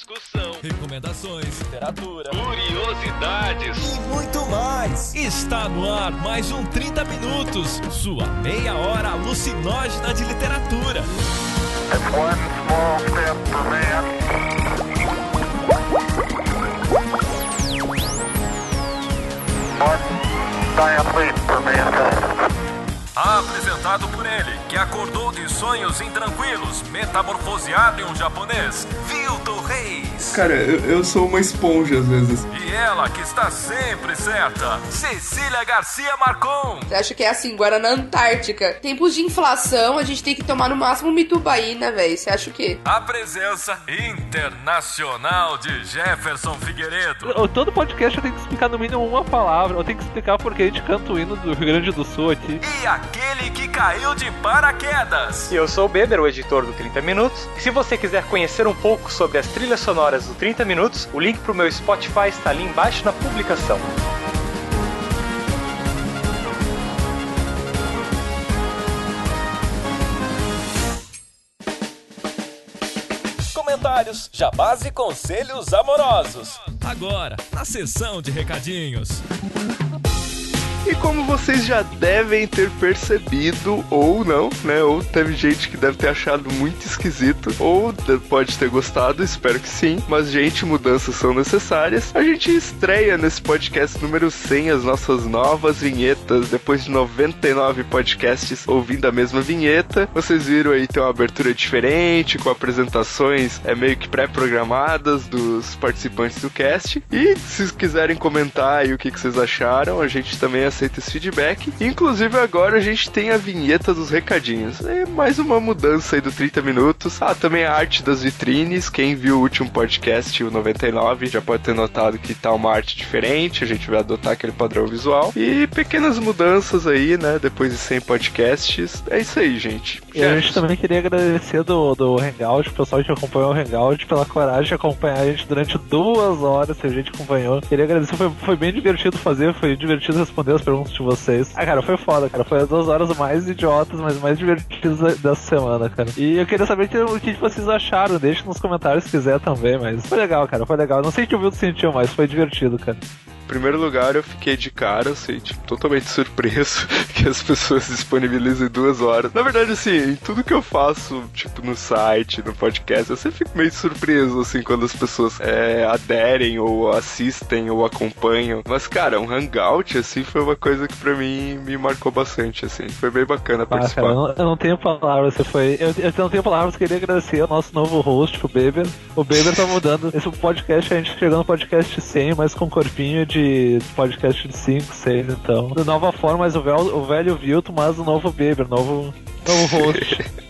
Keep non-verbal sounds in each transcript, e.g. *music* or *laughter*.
discussão, recomendações, literatura, curiosidades e muito mais. Está no ar mais um 30 Minutos, sua meia hora alucinógena de literatura. mankind. Apresentado por ele, que acordou de sonhos intranquilos, metamorfoseado em um japonês, Reis. Cara, eu, eu sou uma esponja às vezes. E ela, que está sempre certa, Cecília Garcia Marcon. Você acha que é assim, Guaraná Antártica? Tempos de inflação, a gente tem que tomar no máximo Mitubaína, velho. Você acha o quê? A presença internacional de Jefferson Figueiredo. Eu- Todo podcast eu tenho que explicar no mínimo uma palavra. Eu tenho que explicar porque a gente canta o hino do Rio Grande do Sul aqui. E aquele que caiu de paraquedas. E eu sou o Beber, o editor do 30 Minutos. E se você quiser conhecer um pouco sobre as trilhas sonoras do 30 Minutos, o link pro meu Spotify está ali embaixo na publicação. Comentários, jabás e conselhos amorosos. Agora, na sessão de recadinhos. E como vocês já devem ter percebido, ou não, né? Ou teve gente que deve ter achado muito esquisito, ou de- pode ter gostado, espero que sim. Mas, gente, mudanças são necessárias. A gente estreia nesse podcast número 100 as nossas novas vinhetas, depois de 99 podcasts ouvindo a mesma vinheta. Vocês viram aí, tem uma abertura diferente, com apresentações é meio que pré-programadas dos participantes do cast. E se quiserem comentar aí o que, que vocês acharam, a gente também aceita esse feedback. Inclusive agora a gente tem a vinheta dos recadinhos. É mais uma mudança aí do 30 minutos. Ah, também a arte das vitrines. Quem viu o último podcast, o 99, já pode ter notado que tá uma arte diferente. A gente vai adotar aquele padrão visual. E pequenas mudanças aí, né? Depois de 100 podcasts. É isso aí, gente. E a gente também queria agradecer do, do Hangout, o pessoal que acompanhou o Hangout, pela coragem de acompanhar a gente durante duas horas, a gente acompanhou. Queria agradecer, foi, foi bem divertido fazer, foi divertido responder as perguntas de vocês. Ah, cara, foi foda, cara. Foi as duas horas mais idiotas, mas mais divertidas da- semana, cara. E eu queria saber que- o que vocês acharam. Deixe nos comentários se quiser também, mas foi legal, cara. Foi legal. Não sei se o Vildo sentiu, mas foi divertido, cara. Primeiro lugar, eu fiquei de cara, assim, tipo, totalmente *laughs* surpreso *laughs* que as pessoas disponibilizem duas horas. Na verdade, assim, em tudo que eu faço, tipo, no site, no podcast, eu sempre fico meio surpreso, assim, quando as pessoas é, aderem ou assistem ou acompanham. Mas, cara, um hangout, assim, foi uma coisa que pra mim me marcou bastante, assim. Foi bem bacana Ah, participar. cara, eu não, eu não tenho palavras, você foi. Eu, eu não tenho palavras, queria agradecer ao nosso novo host, o Beber. O Beber tá mudando. Esse podcast, a gente chegou no podcast 100, mas com corpinho de podcast de 5, 6, então. De nova forma, mas o velho, o velho Vilto, mas o novo Beber, novo, novo host. *laughs*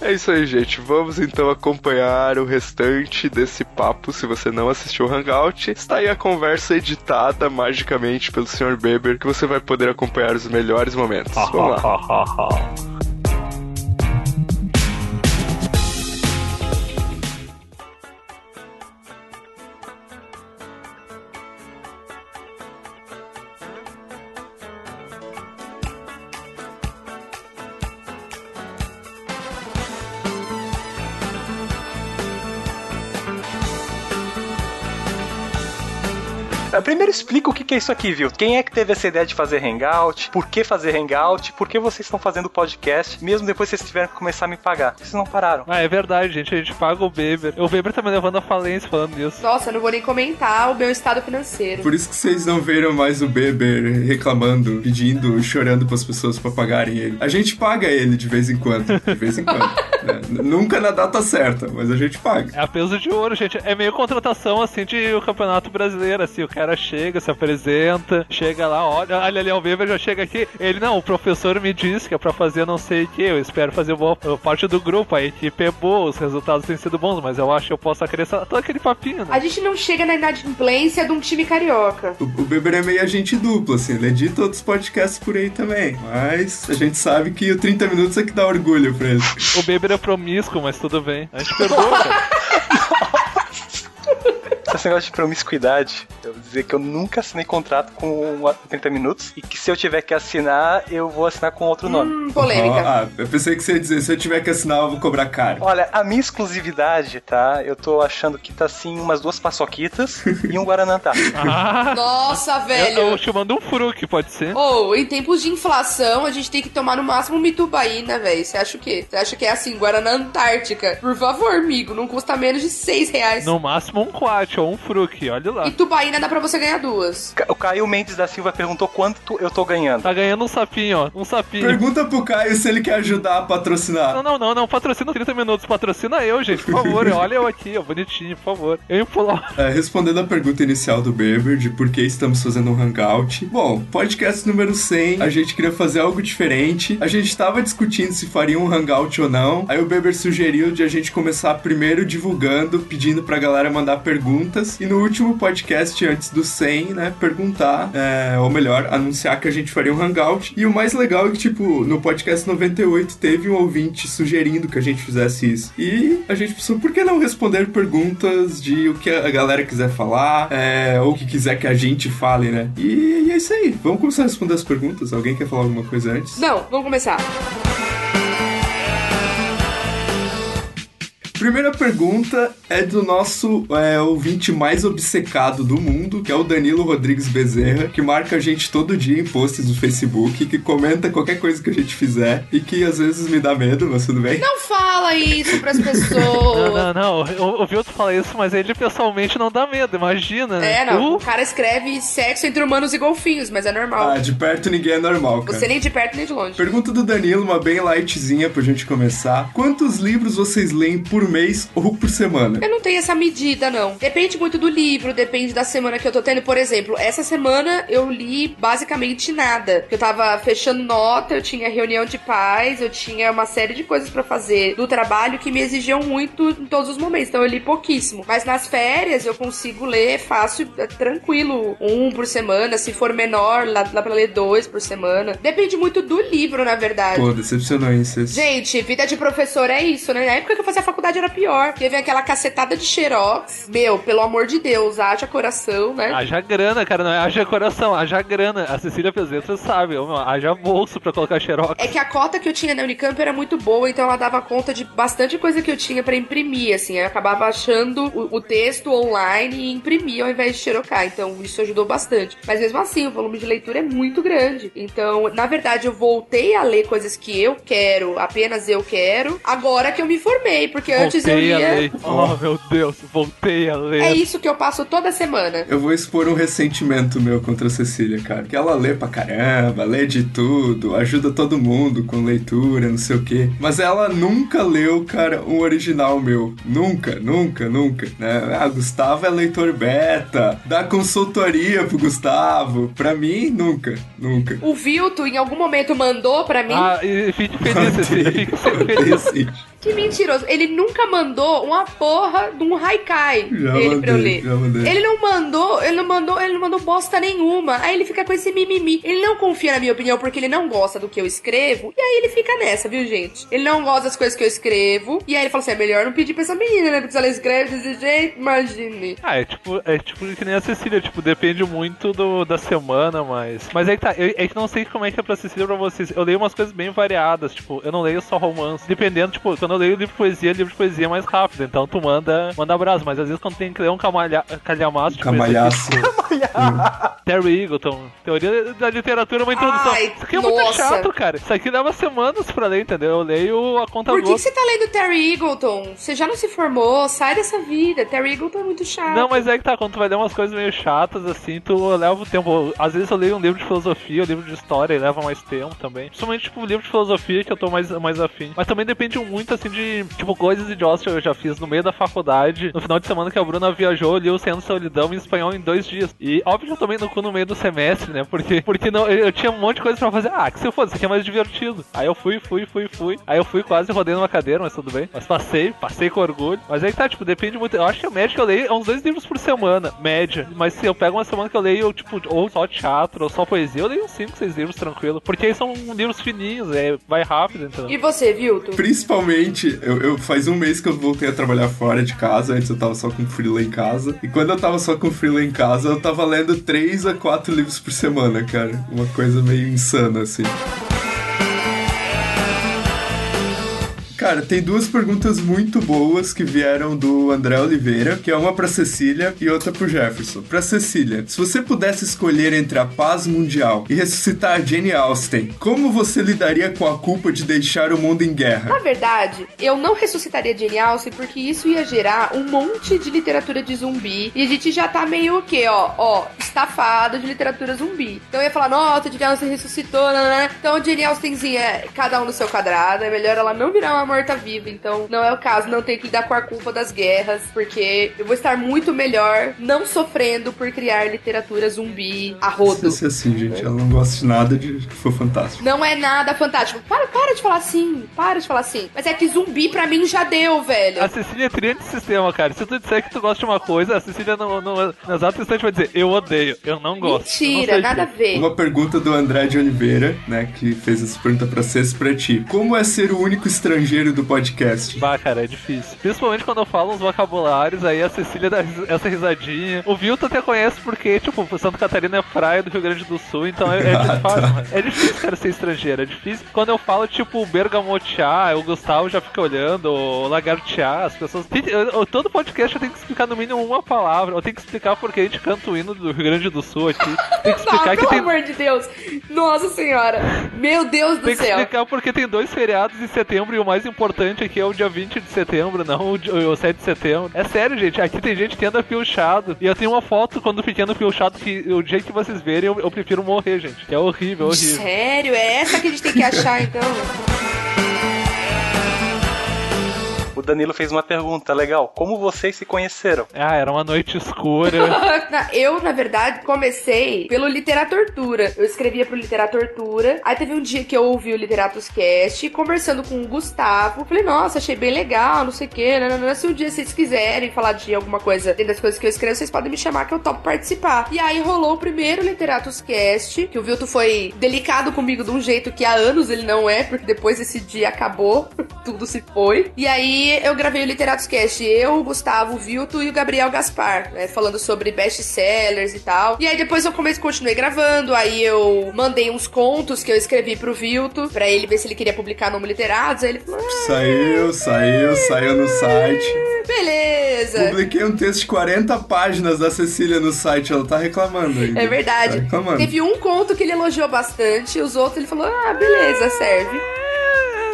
É isso aí, gente. Vamos então acompanhar o restante desse papo. Se você não assistiu o Hangout, está aí a conversa editada magicamente pelo Sr. Beber, que você vai poder acompanhar os melhores momentos. Vamos lá. Que que é isso aqui, viu? Quem é que teve essa ideia de fazer hangout? Por que fazer hangout? Por que vocês estão fazendo podcast? Mesmo depois vocês tiveram que começar a me pagar. Vocês não pararam. Ah, é verdade, gente. A gente paga o Beber. O Beber tá me levando à falência falando disso. Nossa, eu não vou nem comentar o meu estado financeiro. Por isso que vocês não viram mais o Beber reclamando, pedindo, chorando para as pessoas para pagarem ele. A gente paga ele de vez em quando, de vez em quando. *laughs* N- Nunca na data certa, mas a gente paga. É a peso de ouro, gente. É meio contratação, assim, de o campeonato brasileiro, assim. O cara chega, se apresenta, chega lá, olha, olha ali, o Weber já chega aqui. Ele, não, o professor me disse que é pra fazer não sei o que, eu espero fazer boa parte do grupo, a equipe é boa, os resultados têm sido bons, mas eu acho que eu posso acrescentar todo aquele papinho, né? A gente não chega na inadimplência de um time carioca. O, o Beber é meio agente duplo, assim, ele edita outros podcasts por aí também. Mas a gente sabe que o 30 minutos é que dá orgulho pra ele. O Beber é promíscuo, mas tudo bem. A gente perdoa, cara. *laughs* Esse negócio de promiscuidade, eu dizer que eu nunca assinei contrato com a 30 minutos e que se eu tiver que assinar, eu vou assinar com outro nome. Hum, polêmica. Ah, eu pensei que você ia dizer, se eu tiver que assinar, eu vou cobrar caro. Olha, a minha exclusividade, tá? Eu tô achando que tá assim umas duas paçoquitas e um Guaranantá. *laughs* Ah, Nossa, velho. eu te mando um fruque, pode ser? Ou, em tempos de inflação, a gente tem que tomar no máximo Mitubaína, velho. Você acha o quê? Você acha que é assim, Guaraná Antártica? Por favor, amigo, não custa menos de 6 reais. No máximo um quat ou um fruque, olha lá. E tubaína dá pra você ganhar duas. O Caio Mendes da Silva perguntou quanto eu tô ganhando. Tá ganhando um sapinho, ó. Um sapinho. Pergunta pro Caio se ele quer ajudar a patrocinar. Não, não, não, não. Patrocina 30 minutos. Patrocina eu, gente, por favor. *laughs* Olha eu aqui, ó. Bonitinho, por favor. Eu imploro. É, respondendo a pergunta inicial do Beber de por que estamos fazendo um hangout. Bom, podcast número 100, a gente queria fazer algo diferente. A gente tava discutindo se faria um hangout ou não. Aí o Beber sugeriu de a gente começar primeiro divulgando, pedindo pra galera mandar perguntas. E no último podcast, antes do 100, né, perguntar, é, ou melhor, anunciar que a gente faria um hangout. E o mais legal é que, tipo, no podcast 98 teve um ouvinte sugerindo que a gente fizesse isso. E a gente pensou, por que não responder perguntas de o que a galera quiser falar, é, ou o que quiser que a gente fale, né? E, e é isso aí. Vamos começar a responder as perguntas. Alguém quer falar alguma coisa antes? Não, vamos começar. Primeira pergunta é do nosso é, ouvinte mais obcecado do mundo, que é o Danilo Rodrigues Bezerra, que marca a gente todo dia em posts do Facebook, que comenta qualquer coisa que a gente fizer e que às vezes me dá medo, mas tudo bem. Não fala isso pras *laughs* Não, pessoas. não, não. Eu ouvi outro falar isso, mas ele pessoalmente não dá medo, imagina. né? É, não. Uh, O cara escreve sexo entre humanos e golfinhos, mas é normal. Ah, de perto ninguém é normal, cara. Você nem de perto nem de longe. Pergunta do Danilo, uma bem lightzinha pra gente começar. Quantos livros vocês leem por mês ou por semana? Eu não tenho essa medida, não. Depende muito do livro, depende da semana que eu tô tendo. Por exemplo, essa semana eu li basicamente nada. Eu tava fechando nota, eu tinha reunião de pais, eu tinha uma série de coisas pra fazer do trabalho que me exigiam muito em todos os momentos. Então eu li pouquíssimo. Mas nas férias eu consigo ler fácil, é, tranquilo, um por semana. Se for menor, lá, lá pra ler dois por semana. Depende muito do livro, na verdade. Pô, decepcionou, hein? Vocês... Gente, vida de professor é isso, né? Na época que eu fazia faculdade era pior. Teve aquela cacetada de xerox. Meu, pelo amor de Deus, haja coração, né? Haja grana, cara, não é haja coração, haja grana. A Cecília fez isso, você sabe, meu, haja bolso pra colocar xerox. É que a cota que eu tinha na Unicamp era muito boa, então ela dava conta de bastante coisa que eu tinha pra imprimir, assim. Eu acabava achando o, o texto online e imprimia ao invés de xerocar. Então isso ajudou bastante. Mas mesmo assim, o volume de leitura é muito grande. Então, na verdade, eu voltei a ler coisas que eu quero, apenas eu quero, agora que eu me formei, porque antes eu Voltei a ler. Oh, meu Deus, voltei a ler. É isso que eu passo toda semana. Eu vou expor um ressentimento meu contra a Cecília, cara. Que ela lê pra caramba, lê de tudo, ajuda todo mundo com leitura, não sei o quê. Mas ela nunca leu, cara, um original meu. Nunca, nunca, nunca. Né? Ah, Gustavo é leitor beta. Dá consultoria pro Gustavo. Pra mim, nunca, nunca. O Vilto, em algum momento, mandou pra mim. Ah, e fique feliz, Cecília, fique feliz. Que mentiroso. Ele nunca mandou uma porra de um haikai Já dele pra eu ler. já mandei. Ele não mandou, ele não mandou, ele não mandou bosta nenhuma. Aí ele fica com esse mimimi. Ele não confia na minha opinião porque ele não gosta do que eu escrevo. E aí ele fica nessa, viu, gente? Ele não gosta das coisas que eu escrevo. E aí ele fala assim: é melhor não pedir pra essa menina, né? Porque se ela escreve desse jeito, imagine. Ah, é tipo, é tipo que nem a Cecília, tipo, depende muito do, da semana, mas. Mas é que tá, eu, é que não sei como é que é pra Cecília pra vocês. Eu leio umas coisas bem variadas, tipo, eu não leio só romance. Dependendo, tipo, quando eu leio livro de poesia, livro de poesia é mais rápido. Então tu manda, manda abraço. Mas às vezes quando tem que ler um camalha, calhamaço, tipo, Camalhaço. *laughs* Terry Eagleton, teoria da literatura, uma introdução. Ai, Isso aqui é muito nossa. chato, cara. Isso aqui leva semanas pra ler, entendeu? Eu leio a conta Por que, que você tá lendo Terry Eagleton? Você já não se formou, sai dessa vida. Terry Eagleton é muito chato. Não, mas é que tá, quando tu vai ler umas coisas meio chatas, assim, tu leva o tempo. Às vezes eu leio um livro de filosofia, um livro de história, e leva mais tempo também. Principalmente, tipo, livro de filosofia que eu tô mais, mais afim. Mas também depende muito, assim, de, tipo, coisas idiotas que eu já fiz no meio da faculdade. No final de semana que a Bruna viajou, eu li o Sendo Solidão em espanhol em dois dias. E óbvio que eu tomei no cu no meio do semestre, né? Porque, *laughs* porque não, eu, eu tinha um monte de coisa pra fazer. Ah, que se eu fosse, isso aqui é mais divertido. Aí eu fui, fui, fui, fui. Aí eu fui quase rodei numa cadeira, mas tudo bem. Mas passei, passei com orgulho. Mas aí que tá, tipo, depende muito. Eu acho que a média que eu leio é uns dois livros por semana, média. Mas se eu pego uma semana que eu leio, tipo, ou só teatro, ou só poesia, eu leio uns 5, 6 livros tranquilo. Porque aí são livros fininhos, é, vai rápido, então. E você, Vilto? Gente, eu, eu- faz um mês que eu voltei a trabalhar fora de casa. Antes eu tava só com freela em casa. E quando eu tava só com freela em casa, eu tava lendo 3 a 4 livros por semana, cara. Uma coisa meio insana, assim. Cara, tem duas perguntas muito boas que vieram do André Oliveira, que é uma pra Cecília e outra pro Jefferson. Pra Cecília, se você pudesse escolher entre a paz mundial e ressuscitar Jane Austen, como você lidaria com a culpa de deixar o mundo em guerra? Na verdade, eu não ressuscitaria Jane Austen porque isso ia gerar um monte de literatura de zumbi. E a gente já tá meio o quê, ó? Ó, estafado de literatura zumbi. Então eu ia falar, nossa, Jane Austen ressuscitou, né? Então Jane Austenzinha, cada um no seu quadrado. É melhor ela não virar uma morta-viva. Então não é o caso, não tem que lidar com a culpa das guerras. Porque eu vou estar muito melhor não sofrendo por criar literatura zumbi a rodo. Isso é assim, gente. Ela não gosta de nada de que for fantástico. Não é nada fantástico. Para, para de falar assim. Para de falar assim. Mas é que zumbi pra mim já deu, velho. A Cecília é trilha de sistema, cara. Se tu disser que tu gosta de uma coisa, a Cecília no, no, no exato instante vai dizer, eu odeio, eu não gosto. Mentira, não nada a ver. Uma pergunta do André de Oliveira, né, que fez essa pergunta pra Cês pra ti. Como é ser o único estrangeiro do podcast? Bah, cara, é difícil. Principalmente quando eu falo uns vocabulários, aí a Cecília dá essa risadinha. O Vilton até conhece porque, tipo, Santa Catarina é praia do Rio Grande do Sul, então é, é *laughs* Ah, difícil, tá. mano. É difícil, cara, ser estrangeiro. É difícil. Quando eu falo, tipo, bergamotear, o Gustavo já fica olhando, ou lagartear, as pessoas. Todo podcast eu tenho que explicar no mínimo uma palavra. Eu tenho que explicar porque a gente canta o hino do Rio Grande do Sul aqui. Tem que Ah, explicar que pelo tem. amor de Deus. Nossa senhora. Meu Deus do Tem que céu. explicar porque tem dois feriados em setembro e o mais importante aqui é o dia 20 de setembro, não o, di- o 7 de setembro. É sério, gente. Aqui tem gente que anda piochado. E eu tenho uma foto quando pequeno piochado que o dia que vocês verem eu, eu prefiro morrer, gente. É horrível, horrível. Sério? É essa que a gente tem que achar, então? O Danilo fez uma pergunta legal. Como vocês se conheceram? Ah, era uma noite escura. *laughs* Eu, na verdade, comecei pelo Literaturtura. Eu escrevia pro Literaturtura. Aí teve um dia que eu ouvi o Literatus Cast, conversando com o Gustavo. Falei, nossa, achei bem legal, não sei o quê. Nananã. Se um dia vocês quiserem falar de alguma coisa dentro das coisas que eu escrevo, vocês podem me chamar que eu topo participar. E aí rolou o primeiro Literatus Cast, que o Vilto foi delicado comigo de um jeito que há anos ele não é, porque depois esse dia acabou, *laughs* tudo se foi. E aí eu gravei o Literatus Cast, eu, o Gustavo, o Vilto e o Gabriel Gaspar, né, falando sobre best-sellers e tal. E aí depois eu comecei, continuei gravando, aí eu mandei uns contos que eu escrevi pro Vilto, pra ele ver se ele queria publicar no Literados, aí ele falou, ah, Saiu, saiu, saiu no site. beleza. Publiquei um texto de 40 páginas da Cecília no site, ela tá reclamando ainda. É verdade. Tá reclamando. Teve um conto que ele elogiou bastante, os outros ele falou, ah, beleza, serve.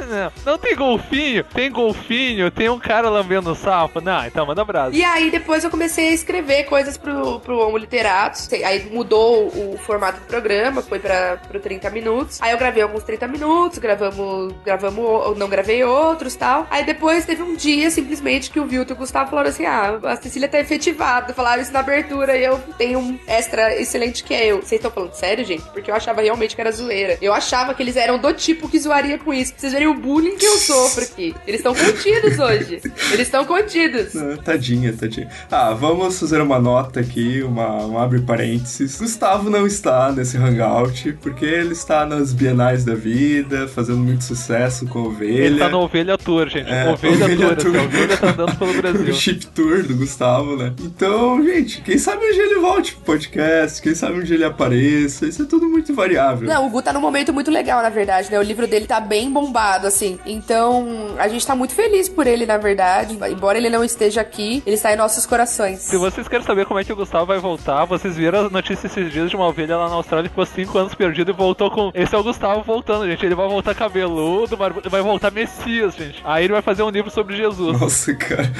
Não, *laughs* não tem golfinho? Tem golfinho? Tem um cara lambendo o sapo? Não, então manda brasa. E aí depois eu comecei a escrever coisas pro, pro Homo Literatus. Aí mudou o formato do programa, foi pra, pro 30 minutos. Aí eu gravei alguns 30 minutos, gravamos, gravamos, não gravei outros tal. Aí depois teve um dia, simplesmente, que o Vilto e o Gustavo falaram assim: ah, a Cecília tá efetivada. Falaram isso na abertura e eu tenho um extra excelente que é eu. Vocês estão falando sério, gente? Porque eu achava realmente que era zoeira. Eu achava que eles eram do tipo que zoaria com isso. Vocês verem o bullying que eu sofro aqui. Eles estão contidos hoje. Eles estão contidos. Ah, Tadinha, tadinha. Ah, vamos fazer uma nota aqui, uma, um abre parênteses. Gustavo não está nesse hangout, porque ele está nas bienais da vida, fazendo muito sucesso com a ovelha. Ele tá no Ovelha Tour, gente. É, ovelha, Ovelha Tour. Tour. essa ovelha tá andando pelo *laughs* o Brasil. chip tour do Gustavo, né? Então, gente, quem sabe um dia ele volte pro podcast, quem sabe um dia ele apareça. Isso é tudo muito variável. Não, o Gu tá num momento muito legal, na verdade, né? O livro dele tá bem bombado, assim. Então, a gente tá muito feliz por ele, na verdade. Embora ele não esteja aqui, ele está em nossos corações. Se vocês querem saber como é que o Gustavo vai voltar, vocês viram a notícia esses dias de uma ovelha lá na Austrália que ficou 5 anos perdido e voltou com. Esse é o Gustavo voltando, gente. Ele vai voltar cabeludo, vai voltar Messias, gente. Aí ele vai fazer um livro sobre Jesus. Nossa, cara.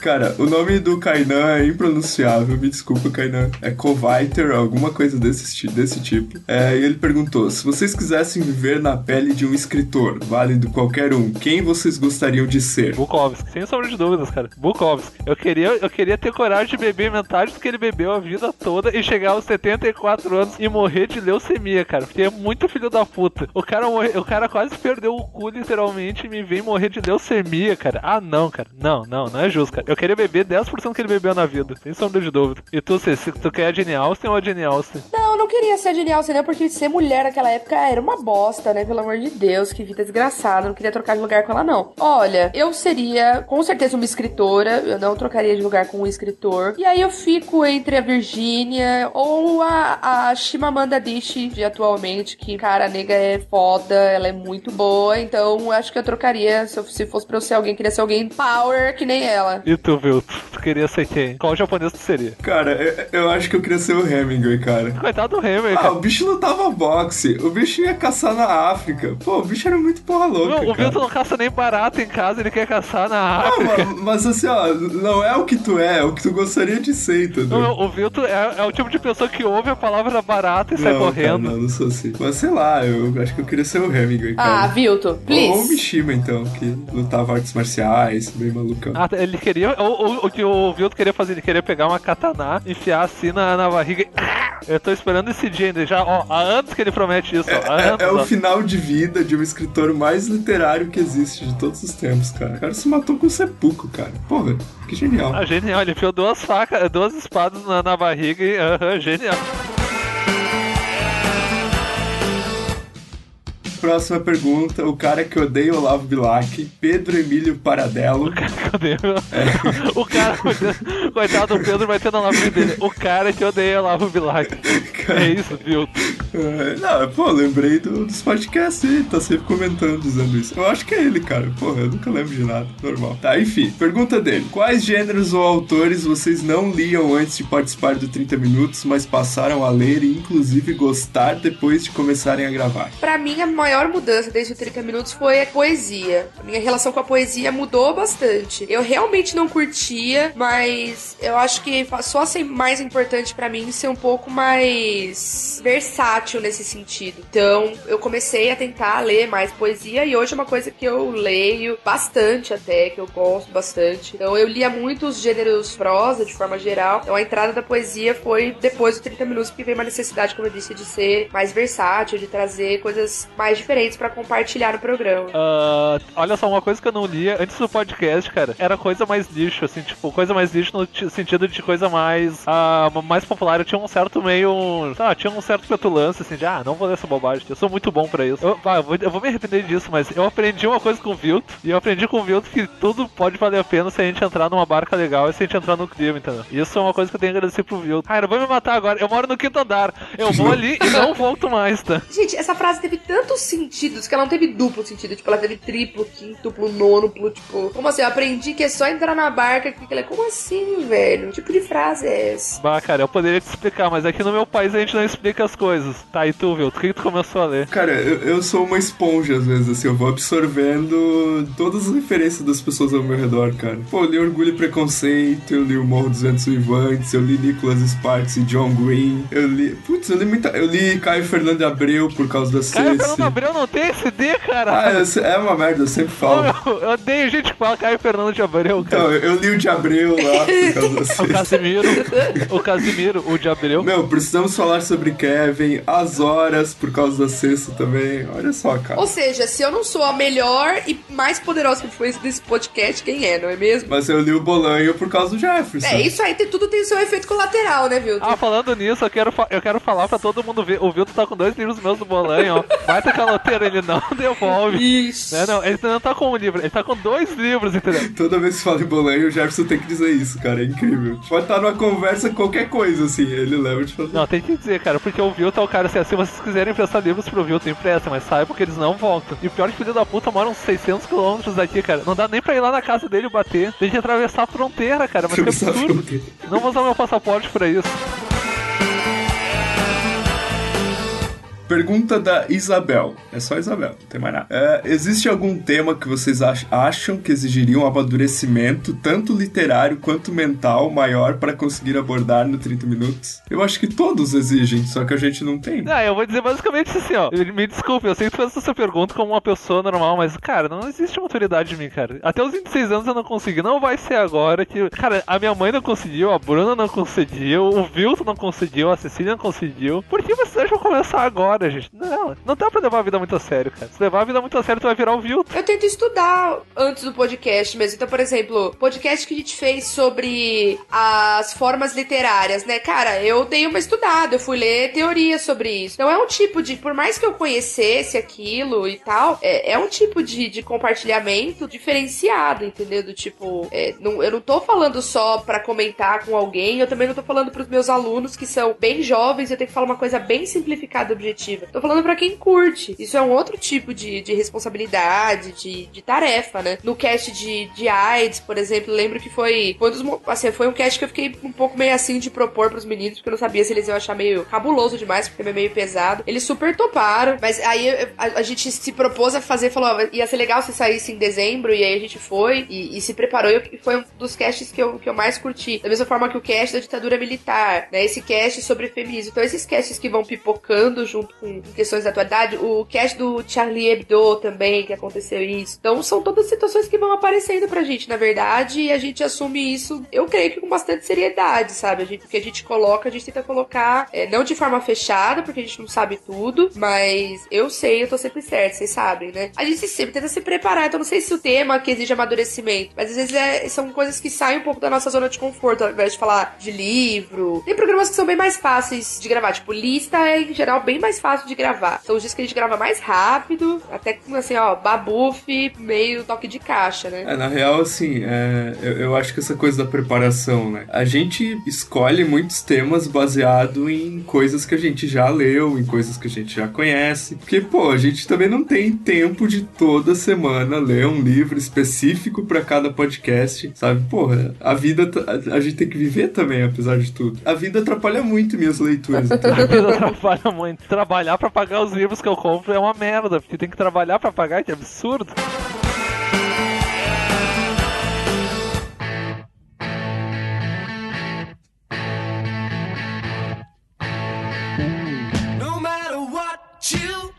Cara, o nome do Kainan é impronunciável, me desculpa, Kainan. É Koviter, alguma coisa desse, desse tipo. É, e ele perguntou: se vocês quisessem viver na pele de um escritor, válido qualquer um, quem vocês gostariam de ser? Bukowski, sem sombra de dúvidas, cara. Bukowski. Eu queria, eu queria ter coragem de beber metade do que ele bebeu a vida toda e chegar aos 74 anos e morrer de leucemia, cara. Porque é muito filho da puta. O cara, morre, o cara quase perdeu o cu, literalmente, e me vem morrer de leucemia, cara. Ah, não, cara. Não, não, não é justo, cara. Eu queria beber 10% que ele bebeu na vida, sem sombra de dúvida. E tu, se, tu quer a Jane Austen ou a Jane Austen? Não, não queria ser a Jane Austen, não, porque ser mulher naquela época era uma bosta, né? Pelo amor de Deus, que vida desgraçada. Não queria trocar de lugar com ela, não. Olha, eu seria com certeza uma escritora. Eu não trocaria de lugar com um escritor. E aí eu fico entre a Virgínia ou a, a Shimamanda Adichie de atualmente, que, cara, a nega é foda, ela é muito boa. Então acho que eu trocaria. Se, eu, se fosse pra eu ser alguém, queria ser alguém power que nem ela. E tu, viu? Tu queria ser quem? Qual japonês tu seria? Cara, eu, eu acho que eu queria ser o Hemingway, cara. Coitado do Hammer, Ah, cara. o bicho lutava boxe. O bicho ia caçar na África. Pô, o bicho era muito porra louca, Não, o cara. Vilton não caça nem barato em casa, ele quer caçar na Ah, África. mas, mas assim, ó, não é o que tu é, é o que tu gostaria de ser, entendeu? Não, o Vilton é, é o tipo de pessoa que ouve a palavra barata e sai Não, correndo. Cara, não, não sou assim. Mas sei lá, eu acho que eu queria ser o Hemingway, Ah, cara. Vilton, Ou o please. Mishima, então, que lutava artes marciais, bem malucão. Ah, ele queria. O, o, o que o Vilton queria fazer, ele queria pegar uma katana, enfiar assim na, na barriga e. Eu tô esperando esse dia ainda, já, ó, há anos que ele promete isso, É, anos, é ó. o final de vida de um escritor mais literário que existe de todos os tempos, cara. O cara se matou com sepulcro, cara. Porra, que genial. Ah, genial, ele enfiou duas facas, duas espadas na, na barriga e. Aham, genial. Próxima pergunta, o cara que odeia Olavo Bilac, Pedro Emílio Paradello. Cadê? O cara, *laughs* coitado do Pedro, vai ter na live dele. O cara que odeia Lavo Bilac. É isso, Vilton. É, Não, pô, lembrei do- dos podcasts aí, tá sempre comentando, dizendo isso. Eu acho que é ele, cara. Porra, eu nunca lembro de nada. Normal. Tá, enfim. Pergunta dele. Quais gêneros ou autores vocês não liam antes de participar do 30 Minutos, mas passaram a ler e inclusive gostar depois de começarem a gravar? Pra mim, a maior mudança desde os 30 minutos foi a poesia. A minha relação com a poesia mudou bastante. Eu realmente não curtia, mas eu acho que só ser mais importante pra mim ser um pouco mais versátil nesse sentido. Então, eu comecei a tentar ler mais poesia e hoje é uma coisa que eu leio bastante até, que eu gosto bastante. Então, eu lia muitos gêneros prosa de forma geral. Então, a entrada da poesia foi depois dos 30 minutos, porque veio uma necessidade, como eu disse, de ser mais versátil, de trazer coisas mais diferentes pra compartilhar no programa. Ah, olha só, uma coisa que eu não lia antes do podcast, cara, era coisa mais lixo, assim, tipo, coisa mais lixo no ti- sentido de coisa mais ah, mais popular. Eu tinha um certo meio. Ah, tinha um certo petulância, assim, de ah, não vou ler essa bobagem, eu sou muito bom pra isso. Eu, ah, eu vou, eu vou me arrepender disso, mas eu aprendi uma coisa com o Vilto, e eu aprendi com o Vilto que tudo pode valer a pena se a gente entrar numa barca legal e se a gente entrar no clima, entendeu? Isso é uma coisa que eu tenho que agradecer pro Vilto. Ah, eu vou me matar agora, eu moro no quinto andar, eu vou *laughs* ali e não volto mais, tá? Gente, essa frase teve tantos sentidos que ela não teve duplo sentido. Tipo, ela teve triplo, quíntuplo, nônuplo. Tipo, como assim? Eu aprendi que é só entrar na barca. Que ela, como assim, velho? Que tipo de frase é essa? Bah, cara, eu poderia te explicar, mas aqui no meu país a gente não explica as coisas. Tá, e tu, Vilto, o que, que tu começou a ler? Cara, eu, eu sou uma esponja às vezes, assim, eu vou absorvendo todas as referências das pessoas ao meu redor, cara. Pô, eu li Orgulho e Preconceito, eu li O Morro dos Ventos Uivantes, eu li Nicholas Sparks e John Green, eu li. Putz, eu li muita. Eu li Caio Fernando Abreu por causa da Caio Ceci. Fernando Abreu não tem CD, cara! Ah, eu é uma merda, eu sempre falo. meu, eu odeio gente que fala Caio Fernando de Abreu, cara. Então, eu, eu li o de Abreu lá por *laughs* causa da O. Casimiro, o Casimiro, o de Abreu. Meu, precisamos falar sobre Kevin, As Horas por causa da Cessa também. Olha só, cara. Ou seja, se eu não sou a melhor e mais poderosa influência desse podcast, quem é, não é mesmo? Mas eu li o Bolanho por causa do Jefferson. É, isso aí tem, tudo tem o seu efeito colateral, né, viu? Ah, falando nisso, eu quero, fa- eu quero falar pra todo mundo ver. O Vilto tá com dois livros meus do Bolanho, ó. Baita caloteiro, ele não *laughs* devolve. Isso. Né, não, ele não tá com um livro, ele tá com dois livros, entendeu? *laughs* Toda vez que fala em Bolanho, o Jefferson tem que dizer isso, cara. É incrível. Pode estar numa conversa, qualquer coisa, assim. Ele leva de fazer. Não, tem que dizer, cara, porque o Vilto é o cara assim, se vocês quiserem emprestar livros pro Vilto, empresta, mas saibam que eles não voltam. E o pior é que filho da puta mora uns 600 quilômetros daqui, cara. Não dá nem pra ir lá na casa dele bater. Tem que atravessar a fronteira, cara, mas a absurdo. fronteira. Não vou usar meu passaporte pra isso. Pergunta da Isabel. É só Isabel, não tem mais nada. É, existe algum tema que vocês ach- acham que exigiria um amadurecimento, tanto literário quanto mental, maior para conseguir abordar no 30 minutos? Eu acho que todos exigem, só que a gente não tem. Ah, eu vou dizer basicamente assim, ó. Me desculpe, eu sei que tu fez essa pergunta como uma pessoa normal, mas, cara, não existe maturidade em mim, cara. Até os 26 anos eu não consegui. Não vai ser agora que. Cara, a minha mãe não conseguiu, a Bruna não conseguiu, o Vilton não conseguiu, a Cecília não conseguiu. Por que vocês vou começar agora? História, gente. Não, não dá pra levar a vida muito a sério, cara. Se levar a vida muito a sério, tu vai virar o Vilto. Eu tento estudar antes do podcast mesmo. Então, por exemplo, podcast que a gente fez sobre as formas literárias, né? Cara, eu dei uma estudada, eu fui ler teoria sobre isso. Então é um tipo de, por mais que eu conhecesse aquilo e tal, é, é um tipo de, de compartilhamento diferenciado, entendeu? Do tipo, é, não, eu não tô falando só pra comentar com alguém, eu também não tô falando pros meus alunos que são bem jovens, eu tenho que falar uma coisa bem simplificada, objetiva. Tô falando pra quem curte. Isso é um outro tipo de, de responsabilidade, de, de tarefa, né? No cast de, de AIDS, por exemplo, lembro que foi, foi, dos, assim, foi um cast que eu fiquei um pouco meio assim de propor pros meninos, porque eu não sabia se eles iam achar meio cabuloso demais, porque é meio pesado. Eles super toparam, mas aí a, a gente se propôs a fazer, falou, ia ser legal se saísse em dezembro, e aí a gente foi e, e se preparou, e foi um dos casts que eu, que eu mais curti. Da mesma forma que o cast da ditadura militar, né? Esse cast sobre feminismo. Então, esses casts que vão pipocando junto questões da atualidade, o cast do Charlie Hebdo também, que aconteceu isso. Então, são todas situações que vão aparecendo pra gente, na verdade, e a gente assume isso, eu creio que com bastante seriedade, sabe? A gente, o que a gente coloca, a gente tenta colocar, é, não de forma fechada, porque a gente não sabe tudo, mas eu sei, eu tô sempre certo, vocês sabem, né? A gente sempre tenta se preparar, então não sei se o tema que exige amadurecimento, mas às vezes é, são coisas que saem um pouco da nossa zona de conforto, ao invés de falar de livro. Tem programas que são bem mais fáceis de gravar, tipo, lista é em geral bem mais fácil de gravar. São os dias que a gente grava mais rápido, até com assim, ó, babuf, meio toque de caixa, né? É, na real, assim, é, eu, eu acho que essa coisa da preparação, né? A gente escolhe muitos temas baseado em coisas que a gente já leu, em coisas que a gente já conhece. Porque, pô, a gente também não tem tempo de toda semana ler um livro específico para cada podcast, sabe? Porra, a vida, a, a gente tem que viver também, apesar de tudo. A vida atrapalha muito minhas leituras. *laughs* então. A vida atrapalha muito. Trabalhar pra pagar os livros que eu compro é uma merda, porque tem que trabalhar pra pagar, que absurdo.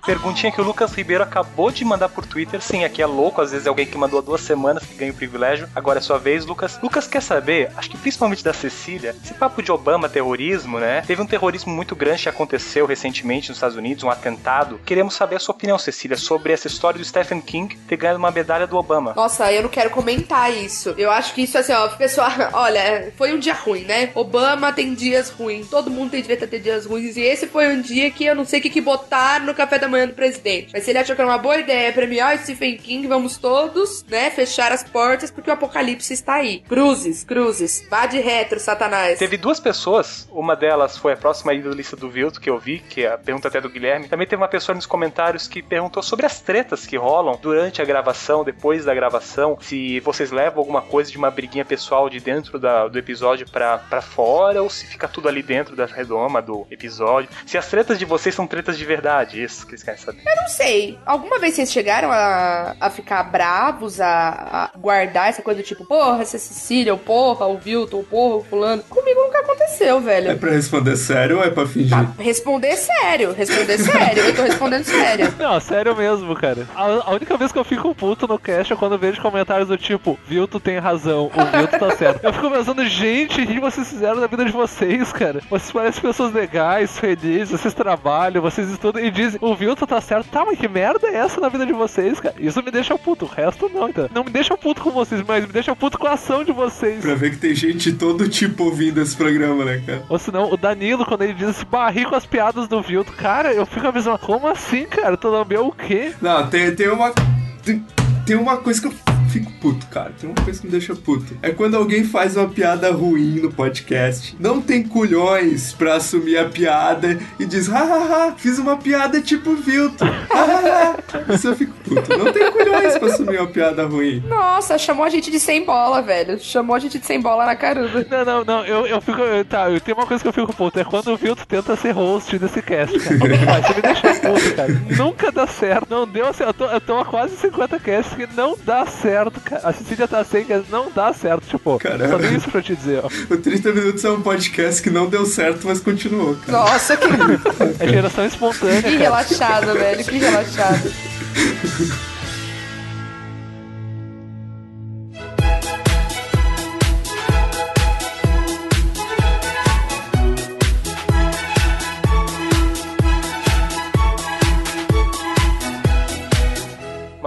Perguntinha que o Lucas Ribeiro acabou de mandar por Twitter. Sim, aqui é louco, às vezes é alguém que mandou há duas semanas que ganha o privilégio. Agora é sua vez, Lucas. Lucas quer saber, acho que principalmente da Cecília, esse papo de Obama, terrorismo, né? Teve um terrorismo muito grande que aconteceu recentemente nos Estados Unidos, um atentado. Queremos saber a sua opinião, Cecília, sobre essa história do Stephen King ter ganhado uma medalha do Obama. Nossa, eu não quero comentar isso. Eu acho que isso, assim, ó, pessoal, *laughs* olha, foi um dia ruim, né? Obama tem dias ruins, todo mundo tem direito a ter dias ruins, e esse foi um dia que eu não sei o que, que botaram no café da manhã do presidente. Mas se ele achou que era uma boa ideia premiar Stephen King, vamos todos, né, fechar as portas, porque o apocalipse está aí. Cruzes, cruzes, vá de retro, satanás. Teve duas pessoas, uma delas foi a próxima aí da lista do Vilto que eu vi, que é a pergunta até do Guilherme. Também teve uma pessoa nos comentários que perguntou sobre as tretas que rolam durante a gravação, depois da gravação, se vocês levam alguma coisa de uma briguinha pessoal de dentro da- do episódio pra, pra fora, ou se fica tudo ali dentro da redoma do episódio. Se as tretas de vocês são tretas de verdade, isso que eles querem saber. Eu não sei. Alguma vez vocês chegaram a, a ficar bravos, a, a guardar essa coisa do tipo, porra, essa Cecília, ou porra, o Vilton, ou porra, o fulano? Comigo nunca aconteceu, É velho. pra responder sério ou é pra fingir? Tá, responder sério, responder sério. Eu tô respondendo sério. *laughs* Não, sério mesmo, cara. A, a única vez que eu fico puto no cast é quando eu vejo comentários do tipo, Vilto tem razão, o Vilto tá certo. Eu fico pensando, gente, o que vocês fizeram na vida de vocês, cara? Vocês parecem pessoas legais, felizes, vocês trabalham, vocês estudam e dizem, o Vilto tá certo. Tá, mas que merda é essa na vida de vocês, cara? Isso me deixa puto, o resto não, então. Não me deixa puto com vocês, mas me deixa puto com a ação de vocês. Pra ver que tem gente de todo tipo ouvindo esse programa, né, cara? Ou senão, o Danilo, quando ele diz esse barri com as piadas do Vilto, cara, eu fico avisando, como assim, cara? Tu lambeu o quê? Não, tem, tem uma. Tem, tem uma coisa que eu fico puto, cara. Tem uma coisa que me deixa puto. É quando alguém faz uma piada ruim no podcast, não tem culhões pra assumir a piada e diz, hahaha, fiz uma piada tipo Vilto. *laughs* hahaha." Isso eu fico puto. Não tem culhões pra assumir uma piada ruim. Nossa, chamou a gente de sem bola, velho. Chamou a gente de sem bola na caruda. Não, não, não, eu, eu fico. eu- Tá, eu tenho uma coisa que eu fico puto, é quando o Vilto tenta ser host desse cast, cara. *laughs* Você me deixa puto, cara. Nunca dá certo. Não deu assim, eu tô, eu tô há quase 50 casts que não dá certo, cara. A Cecília tá sem não dá certo, tipo, Caramba. só tem isso pra te dizer, ó. O 30 Minutos é um podcast que não deu certo, mas continuou, cara. Nossa, que, É geração espontânea, que cara. relaxado, velho. Que relaxado. *laughs*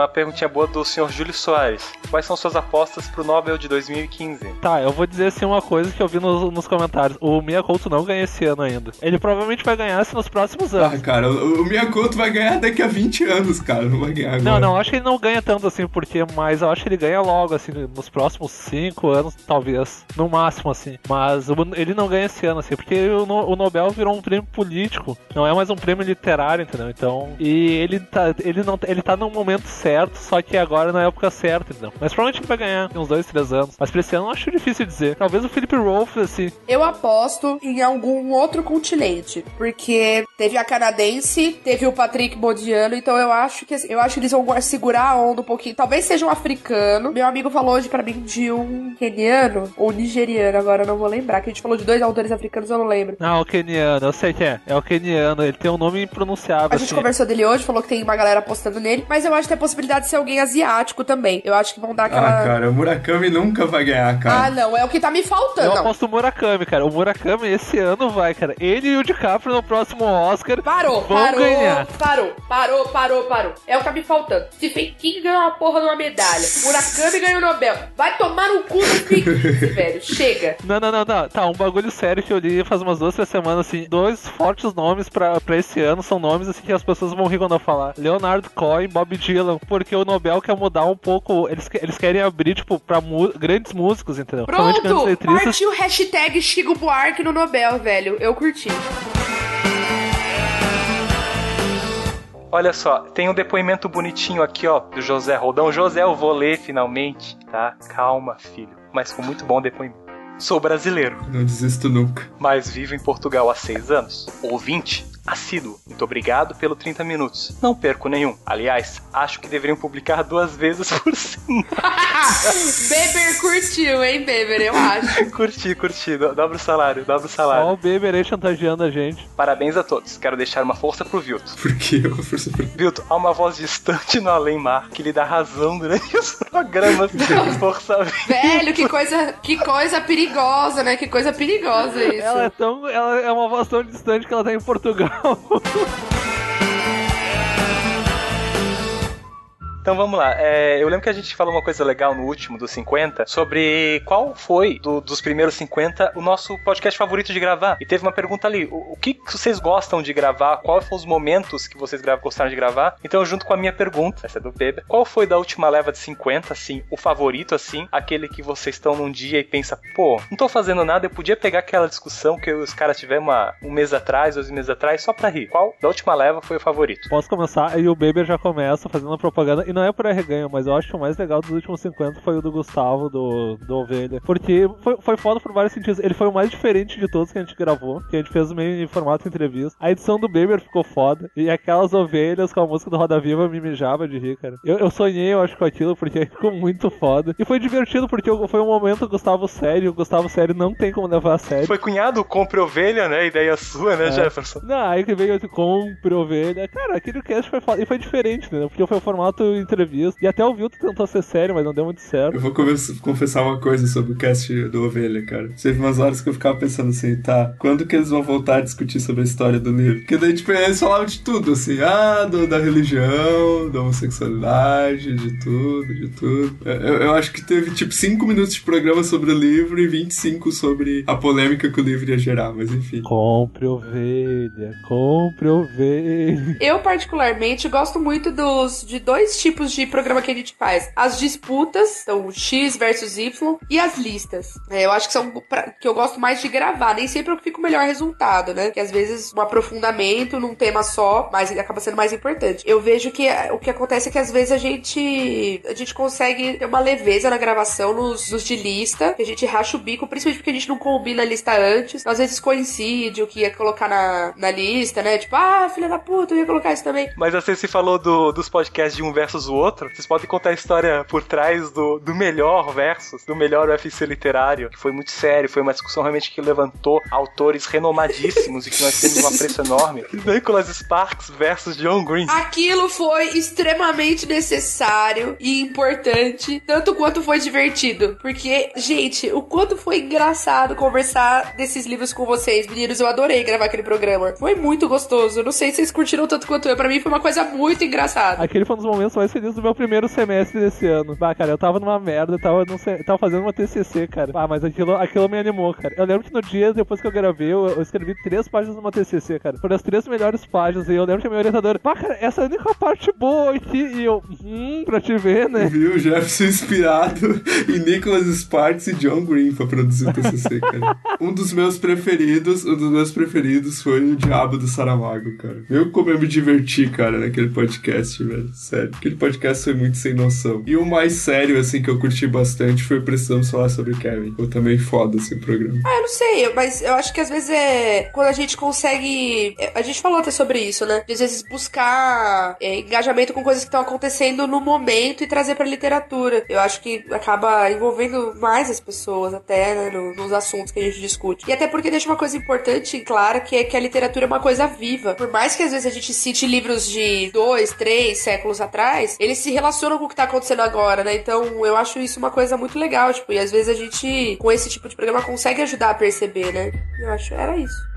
Uma perguntinha boa do senhor Júlio Soares. Quais são suas apostas pro Nobel de 2015? Tá, eu vou dizer assim uma coisa que eu vi nos, nos comentários. O Miyakoto não ganha esse ano ainda. Ele provavelmente vai ganhar se nos próximos anos. Ah, cara, o, o Miyakoto vai ganhar daqui a 20 anos, cara. Não vai ganhar agora. Não, não, acho que ele não ganha tanto assim, porque, mas eu acho que ele ganha logo, assim, nos próximos 5 anos, talvez. No máximo, assim. Mas o- ele não ganha esse ano, assim, porque o, o Nobel virou um prêmio político, não é mais um prêmio literário, entendeu? Então. E ele tá, ele não, ele tá no momento certo, só que agora na época certa, entendeu? Mas provavelmente ele vai ganhar em uns 2, 3 anos. Mas pra esse ano eu acho difícil dizer. Talvez o Philip Rolfe, assim. Eu aposto em algum outro continente, porque teve a canadense, teve o Patrick Modiano, então eu acho que eu acho que eles vão segurar a onda um pouquinho. Talvez seja um africano. Meu amigo falou hoje pra mim de um keniano ou nigeriano, agora eu não vou lembrar. Que a gente falou de dois autores africanos, eu não lembro. Ah, o Keniano, eu sei que é. É o Keniano, ele tem um nome impronunciável. A gente assim. conversou dele hoje, falou que tem uma galera apostando nele, mas eu acho que tem a possibilidade de ser alguém asiático também. Eu acho que vão dar aquela. Ah, cara, o Murakami nunca vai ganhar, Ah, cara. não, é o que tá me faltando. Eu Não. aposto o Murakami, cara. O Murakami esse ano vai, cara. Ele e o DiCaprio no próximo Oscar Parou, vão parou, ganhar. parou, parou, parou, parou. É o que tá me faltando. Stephen King ganhou uma porra de uma medalha. Murakami ganhou o Nobel. Vai tomar no cu do Stephen *laughs* King, velho. Chega. Não, não, não, não. Tá, um bagulho sério que eu li faz umas duas, três semanas, assim. Dois fortes nomes pra, pra esse ano são nomes, assim, que as pessoas vão rir quando eu falar. Leonardo Cohen, Bob Dylan. Porque o Nobel quer mudar um pouco. Eles, eles querem abrir, tipo, pra mu- grandes músicos, entendeu? Pronto, partiu o hashtag Chico Buarque no Nobel, velho. Eu curti. Olha só, tem um depoimento bonitinho aqui, ó, do José Roldão. José, eu vou ler finalmente, tá? Calma, filho. Mas com muito bom depoimento. Sou brasileiro, Não desisto nunca. mas vivo em Portugal há seis anos. Ouvinte, assíduo. Muito obrigado pelo 30 minutos. Não perco nenhum. Aliás, acho que deveriam publicar duas vezes *laughs* por semana. *laughs* Beber curtiu, hein, Beber? Eu acho. *laughs* curti, curti. Do- Dobra o salário, dobra o Só salário. o Beber aí chantageando a gente. Parabéns a todos. Quero deixar uma força pro Vilto. Por que eu força pra... Vilto, há uma voz distante no além-mar que lhe dá razão durante os programas. Força Velho, que coisa, que coisa perigosa, né? Que coisa perigosa isso. Ela é tão. Ela é uma voz tão distante que ela tá em Portugal. Tchau! *laughs* Então vamos lá. É, eu lembro que a gente falou uma coisa legal no último, dos 50, sobre qual foi, do- dos primeiros 50, o nosso podcast favorito de gravar. E teve uma pergunta ali: o, o que vocês gostam de gravar? Quais foram os momentos que vocês gra- gostaram de gravar? Então, junto com a minha pergunta, essa é do Bebe, qual foi da última leva de 50, assim, o favorito, assim, aquele que vocês estão num dia e pensa, pô, não tô fazendo nada, eu podia pegar aquela discussão que os caras tiveram uma- um mês atrás, dois meses atrás, só pra rir. Qual da última leva foi o favorito? Posso começar? E o Beber já começa fazendo propaganda. Não é por arreganho, mas eu acho que o mais legal dos últimos 50 foi o do Gustavo, do, do Ovelha. Porque foi, foi foda por vários sentidos. Ele foi o mais diferente de todos que a gente gravou. Que a gente fez meio em formato entrevista. A edição do Beber ficou foda. E aquelas ovelhas com a música do Roda Viva me mijava de rir, cara. Eu, eu sonhei, eu acho, com aquilo, porque *laughs* ficou muito foda. E foi divertido, porque foi um momento Gustavo sério. O Gustavo sério não tem como levar a sério. Foi cunhado, compre ovelha, né? Ideia sua, né, É. Jefferson? Não, aí que veio compre ovelha. Cara, aquele cast foi foda. E foi diferente, entendeu? Porque foi o formato entrevista. E até o Vilto tentou ser sério, mas não deu muito certo. Eu vou confessar uma coisa sobre o cast do Ovelha, cara. Teve umas horas que eu ficava pensando assim, tá, quando que eles vão voltar a discutir sobre a história do livro? Porque daí, tipo, eles falavam de tudo, assim, ah, do- da religião, da homossexualidade, de tudo, de tudo. Eu, eu acho que teve, tipo, 5 minutos de programa sobre o livro e 25 sobre a polêmica que o livro ia gerar, mas enfim. Compre ovelha, compre ovelha. Eu, particularmente, gosto muito dos de dois tipos de programa que a gente faz. As disputas, então X versus Y, e as listas. É, eu acho que são pra- que eu gosto mais de gravar. Nem sempre eu fico o melhor resultado, né? Que às vezes um aprofundamento num tema só, mas acaba sendo mais importante. Eu vejo que é, o que acontece é que às vezes a gente a gente consegue ter uma leveza na gravação nos, nos de lista, que a gente racha o bico, principalmente porque a gente não combina a lista antes. Às vezes coincide o que ia colocar na, na lista, né? Tipo, ah, filha da puta, eu ia colocar isso também. Mas assim, se falou do- dos podcasts de um versus o outro, vocês podem contar a história por trás do, do melhor versus, do melhor UFC literário, que foi muito sério, foi uma discussão realmente que levantou autores renomadíssimos e que nós temos um apreço enorme. Nicholas Sparks versus John Green. Aquilo foi extremamente necessário e importante, tanto quanto foi divertido. Porque, gente, o quanto foi engraçado conversar desses livros com vocês, meninos. Eu adorei gravar aquele programa. Foi muito gostoso. Não sei se vocês curtiram tanto quanto eu. Pra mim foi uma coisa muito engraçada. Aquele foi um dos momentos mais feliz do meu primeiro semestre desse ano. Bah, cara, eu tava numa merda, tava, sei, tava fazendo uma TCC, cara. Ah, mas aquilo, aquilo me animou, cara. Eu lembro que no dia depois que eu gravei, eu, eu escrevi três páginas numa TCC, cara. Foram as três melhores páginas. E eu lembro que a minha orientadora, bah, cara, essa é a única parte boa aqui. E eu, hum, pra te ver, né? Viu? Jefferson inspirado *laughs* em Nicholas Sparks e John Green pra produzir o TCC, cara. Um dos meus preferidos, um dos meus preferidos foi o Diabo do Saramago, cara. Eu como eu me diverti, cara, naquele podcast, velho. Sério. Aquele podcast foi muito sem noção. E o mais sério, assim, que eu curti bastante foi Precisamos Falar sobre Kevin. Foi também foda esse programa. Ah, eu não sei, mas eu acho que às vezes é quando a gente consegue. é, A gente falou até sobre isso, né? De às vezes buscar é, engajamento com coisas que estão acontecendo no momento e trazer pra literatura. Eu acho que acaba envolvendo mais as pessoas, até, né, no- nos assuntos que a gente discute. E até porque deixa uma coisa importante e clara, que é que a literatura é uma coisa viva. Por mais que às vezes a gente cite livros de dois, três séculos atrás, eles se relacionam com o que tá acontecendo agora, né? Então eu acho isso uma coisa muito legal, tipo, e às vezes a gente, com esse tipo de programa, consegue ajudar a perceber, né? Eu acho era isso.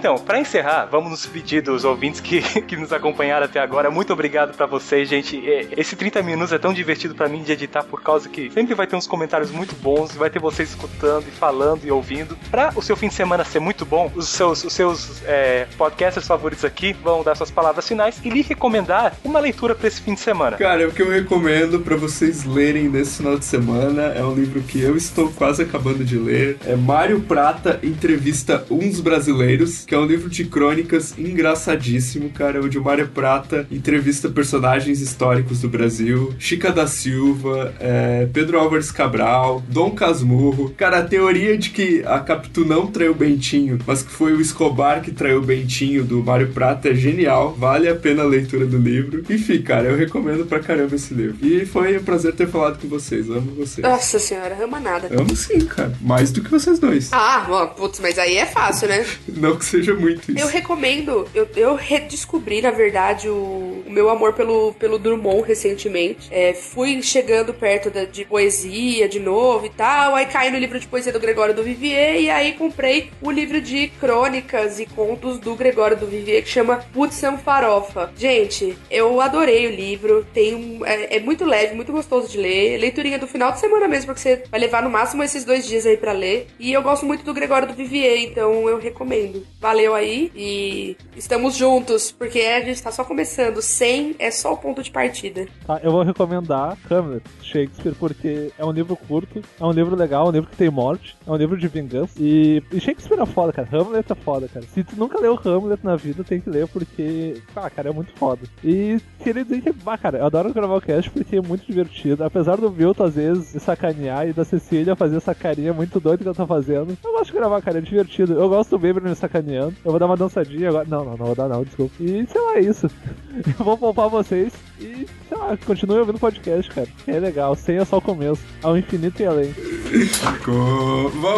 Então, pra encerrar, vamos nos pedir dos ouvintes que, *laughs* que nos acompanharam até agora. Muito obrigado pra vocês, gente. É, Esse 30 minutos é tão divertido pra mim de editar por causa que sempre vai ter uns comentários muito bons, vai ter vocês escutando e falando e ouvindo. Pra o seu fim de semana ser muito bom, os seus, os seus é, podcasters favoritos aqui vão dar suas palavras finais e lhe recomendar uma leitura pra esse fim de semana. Cara, o que eu recomendo pra vocês lerem nesse final de semana é um livro que eu estou quase acabando de ler. É Mário Prata Entrevista Uns Brasileiros, que é um livro de crônicas engraçadíssimo, cara. Onde o Mário Prata entrevista personagens históricos do Brasil. Chica da Silva, é, Pedro Álvares Cabral, Dom Casmurro. Cara, a teoria de que a Capitu não traiu o Bentinho, mas que foi o Escobar que traiu o Bentinho do Mário Prata é genial. Vale a pena a leitura do livro. Enfim, cara, eu recomendo pra caramba esse livro. E foi um prazer ter falado com vocês. Amo vocês. Nossa senhora, ama nada. Amo sim, cara. Mais do que vocês dois. Ah, ó, putz, mas aí é fácil, né? Não que seja muito isso. Eu recomendo, eu, eu redescobri, na verdade, o, o meu amor pelo, pelo Drummond recentemente. É, fui chegando perto da- de poesia de novo e tal, aí caí no livro de poesia do Gregório do Vivier, e aí comprei o livro de crônicas e contos do Gregório do Vivier, que chama Putz Farofa. Gente, eu adorei o livro, tem um, é, é muito leve, muito gostoso de ler, leiturinha do final de semana mesmo, porque você vai levar no máximo esses dois dias aí pra ler. E eu gosto muito do Gregório do Vivier, então eu recomendo. Valeu aí e estamos juntos, porque a gente tá só começando. 100 é só o ponto de partida. Tá, eu vou recomendar Hamlet, Shakespeare, porque é um livro curto, é um livro legal, é um livro que tem morte, é um livro de vingança. E, e Shakespeare é foda, cara. Hamlet é foda, cara. Se tu nunca leu Hamlet na vida, tem que ler, porque, ah, cara, é muito foda. E queria dizer que, ah, cara, eu adoro gravar o cast porque é muito divertido. Apesar do Vilto, às vezes, sacanear e da Cecília fazer essa carinha muito doida que ela tá fazendo. Eu gosto de gravar, cara, é divertido. Eu gosto do Weber me sacaneando. Eu vou dar uma dançadinha agora. Não, não, não vou dar não, desculpa. E sei lá, é isso. *laughs* Eu vou poupar vocês e, sei lá, continue ouvindo o podcast, cara. É legal, sem é só o começo. Ao infinito e além.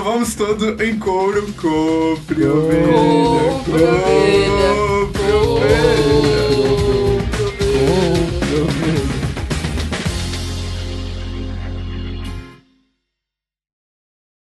Vamos todos em couro, compre ovelha, compre ovelha, compre ovelha, compre ovelha.